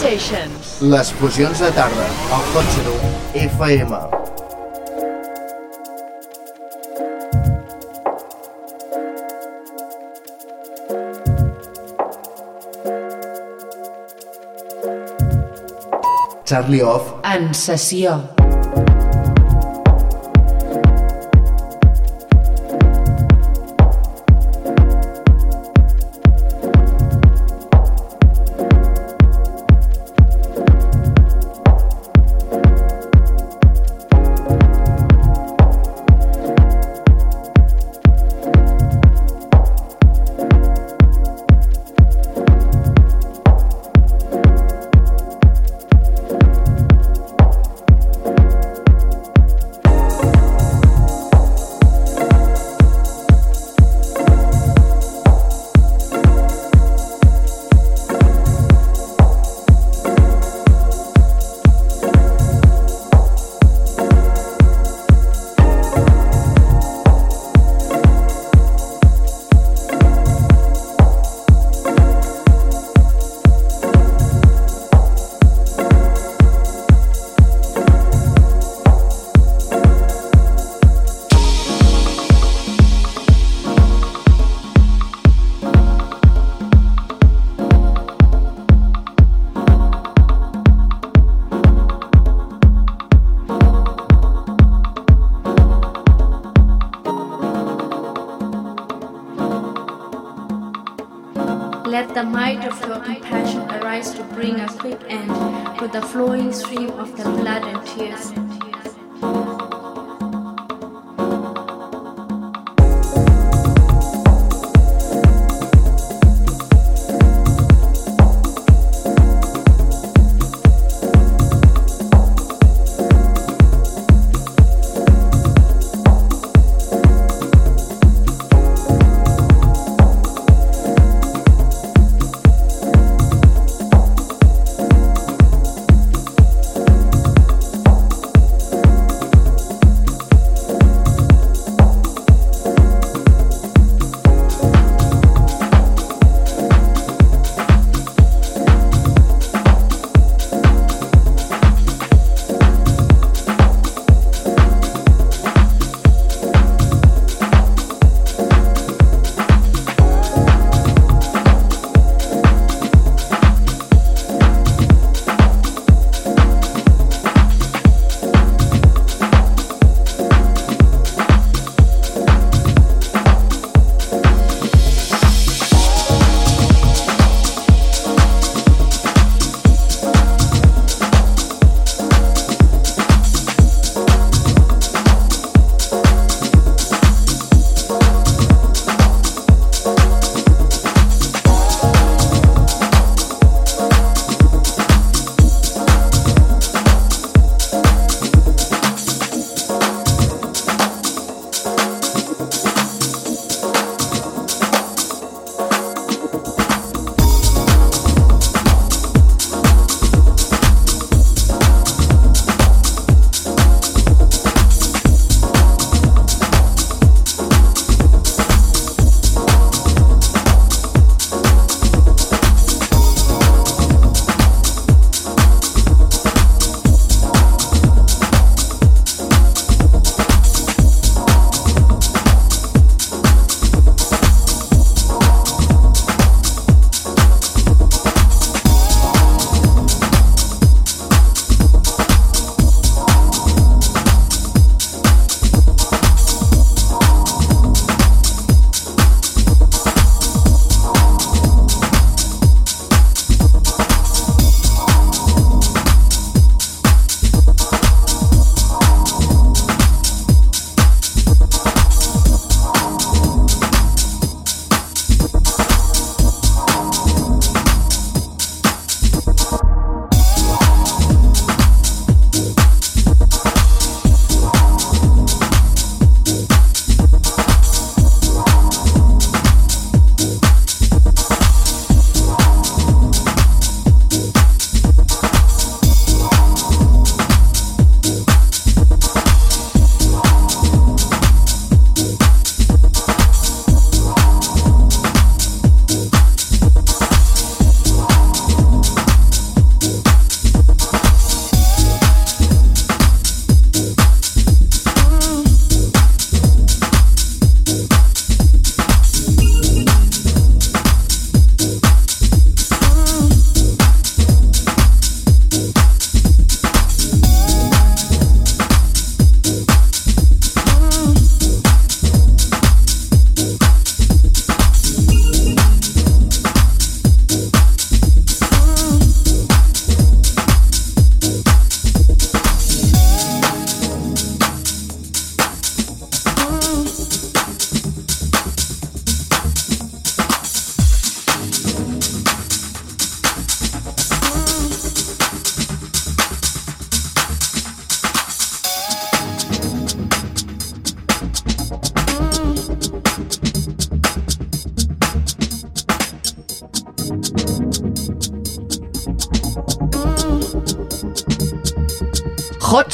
Sessions. Les fusions de tarda, al cotxe d'un FM. Charlie Off En sessió.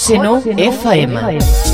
Xeno FM.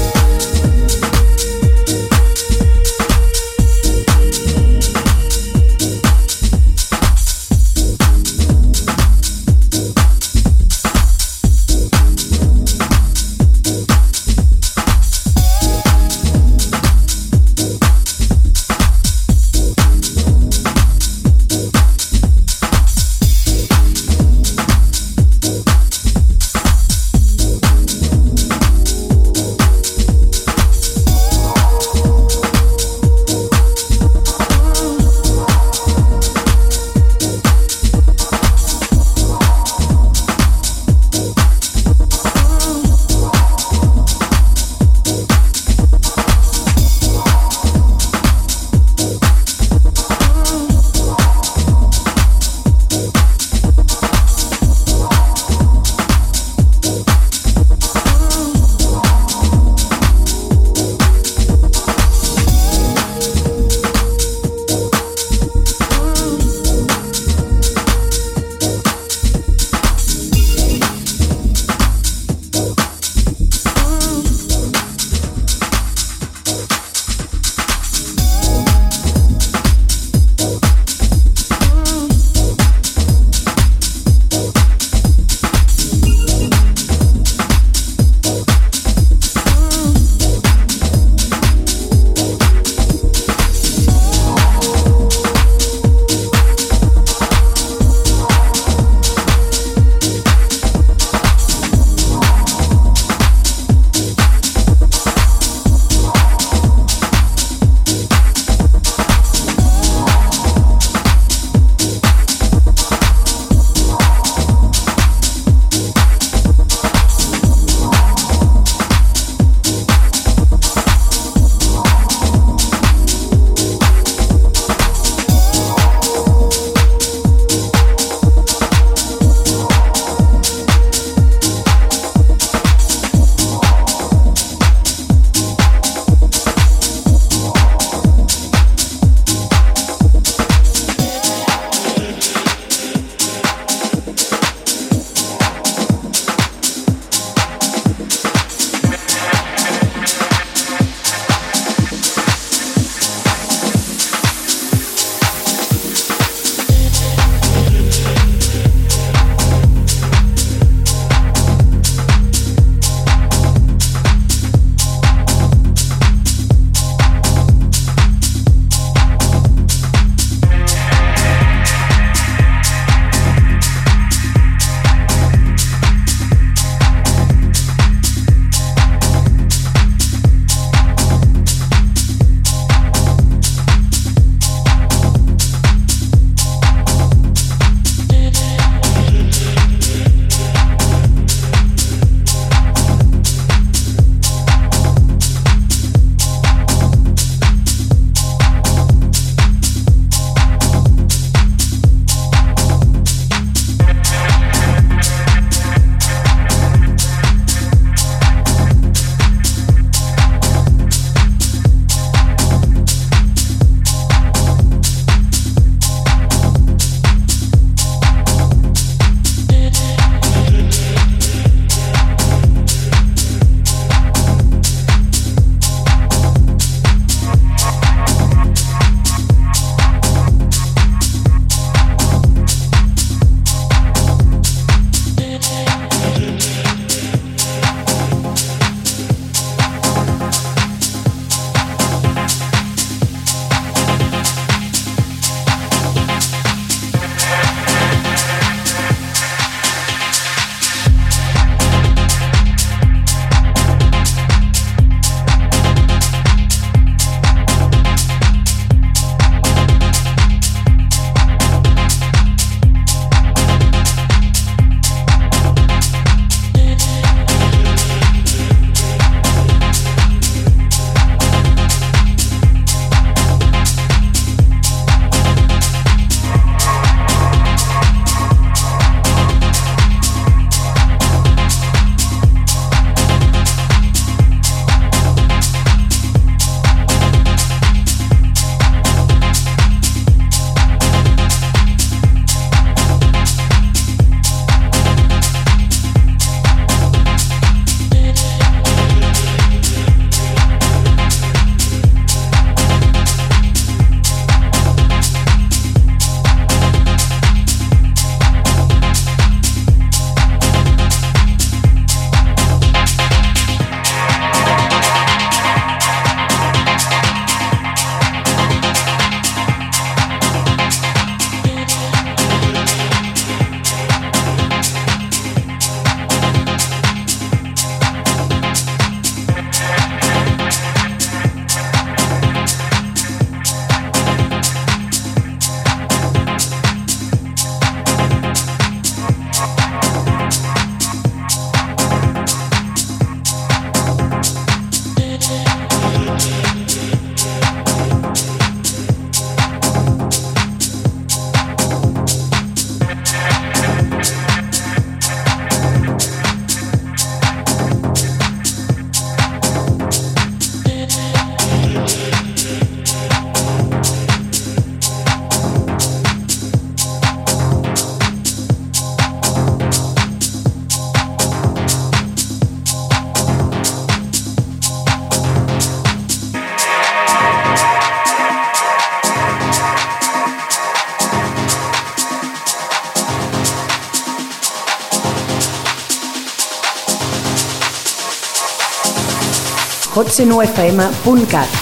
www.opcionofm.cat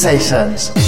D-Sessions.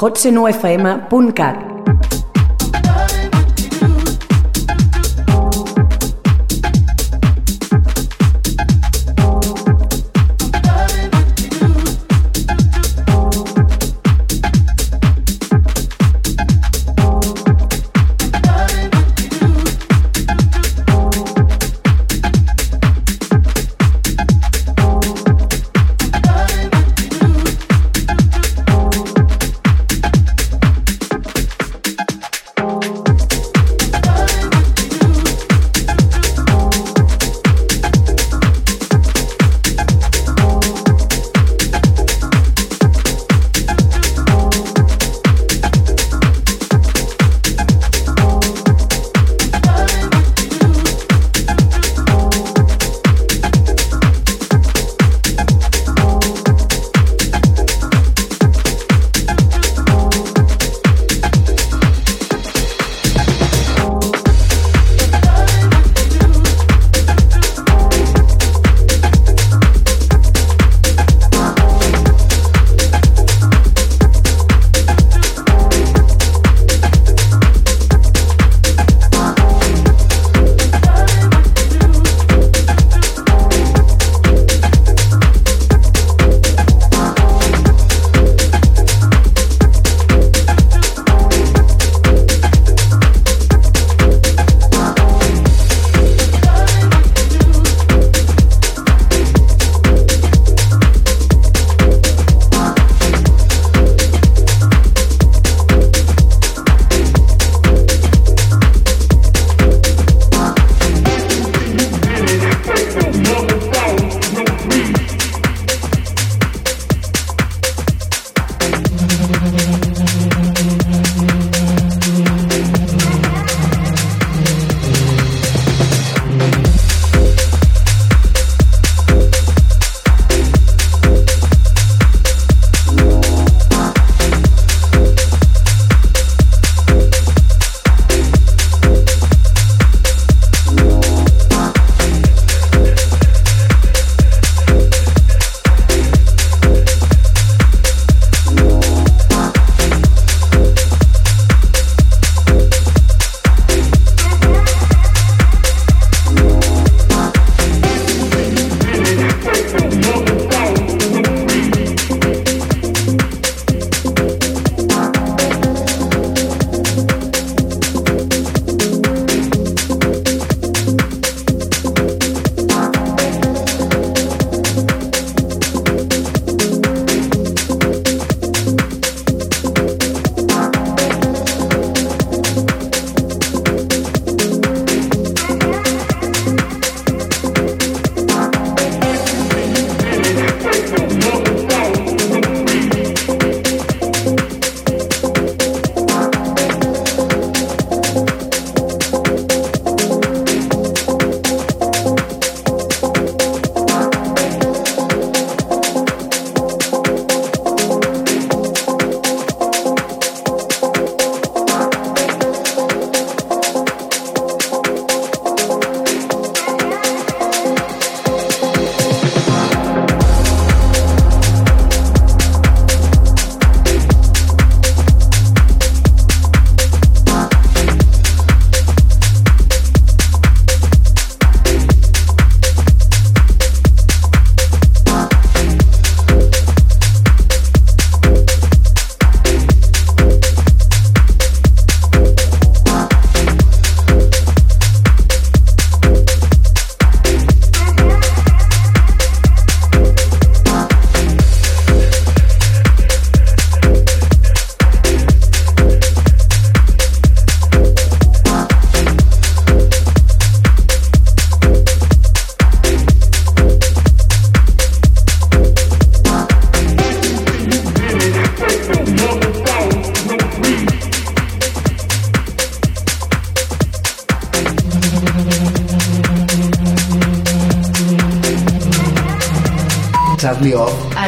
hotsenofm.cat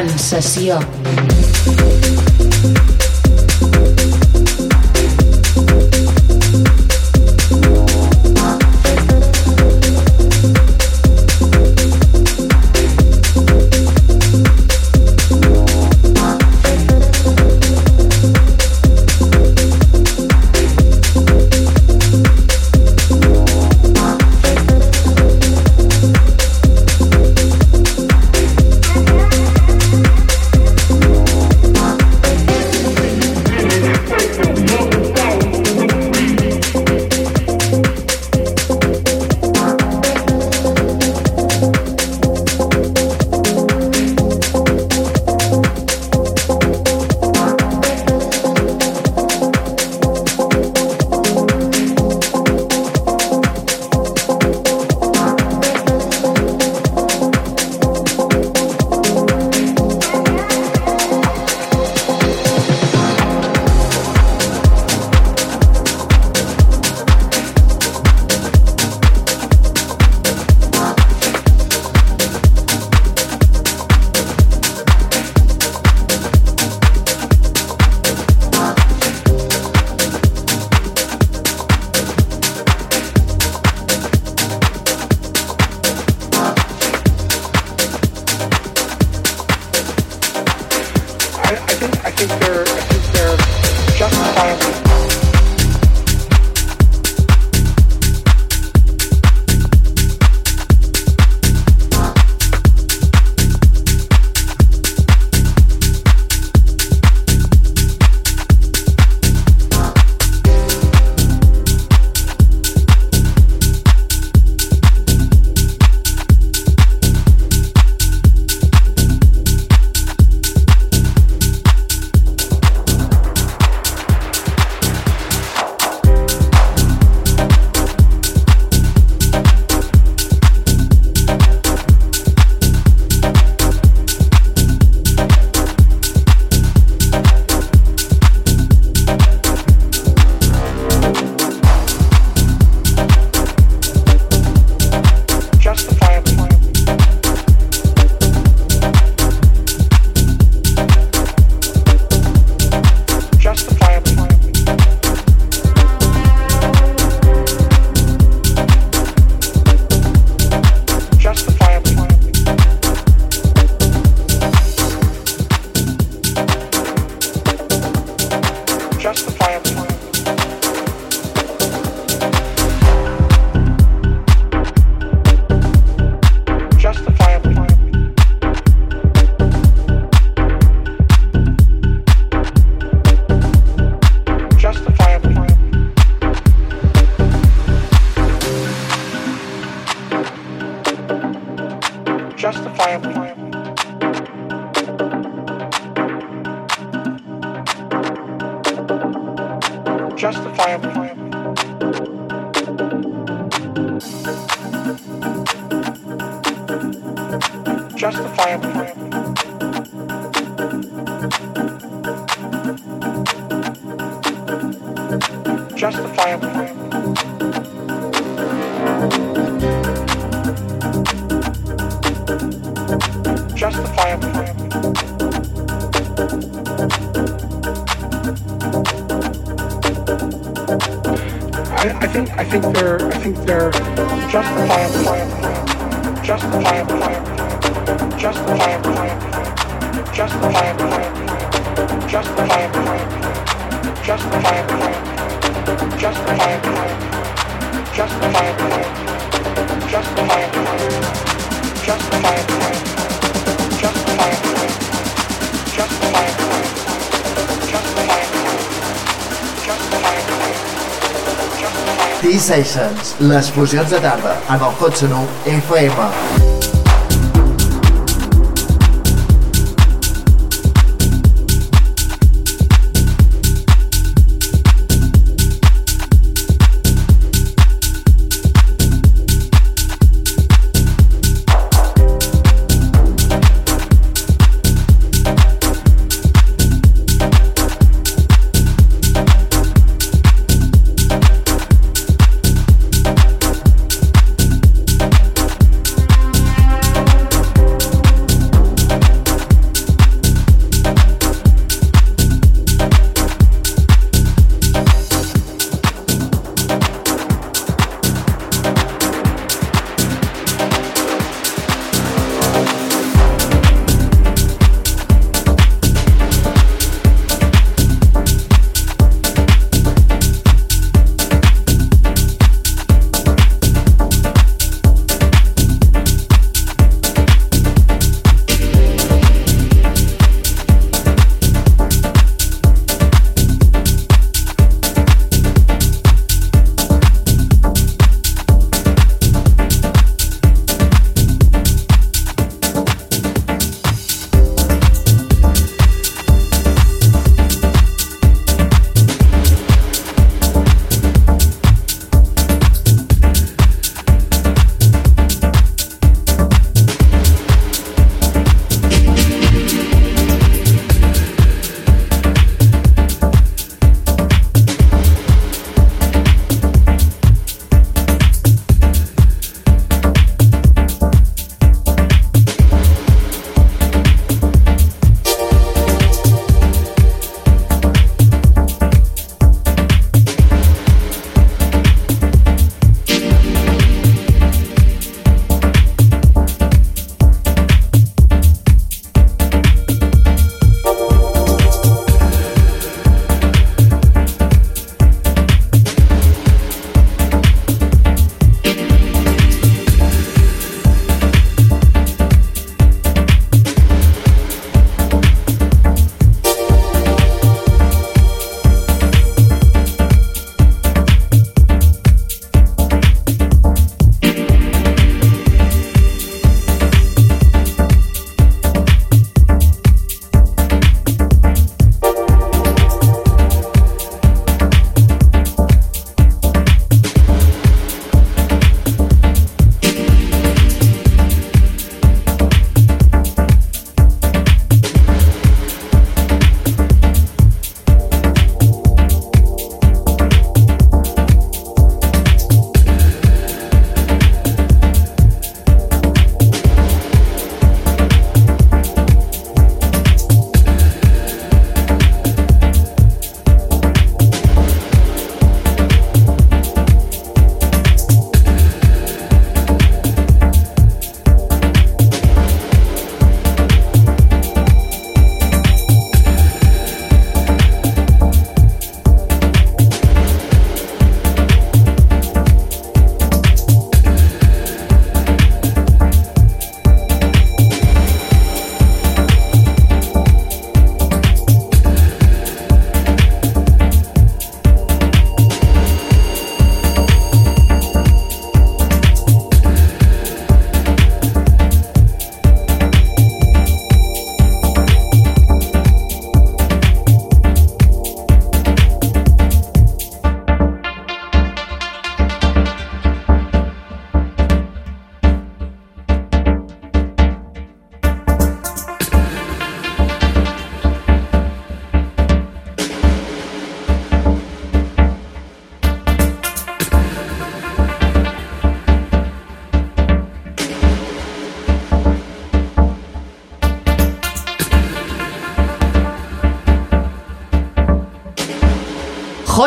sensació I, think I think they're. justifiably. Justifiably. Justifiably. I, I think I think they're I think they're justifiable justifiable D-Sessions, les fusions de tarda, amb el Hotsuno FM.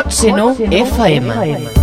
Hot Seno FM.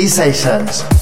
D Sessions.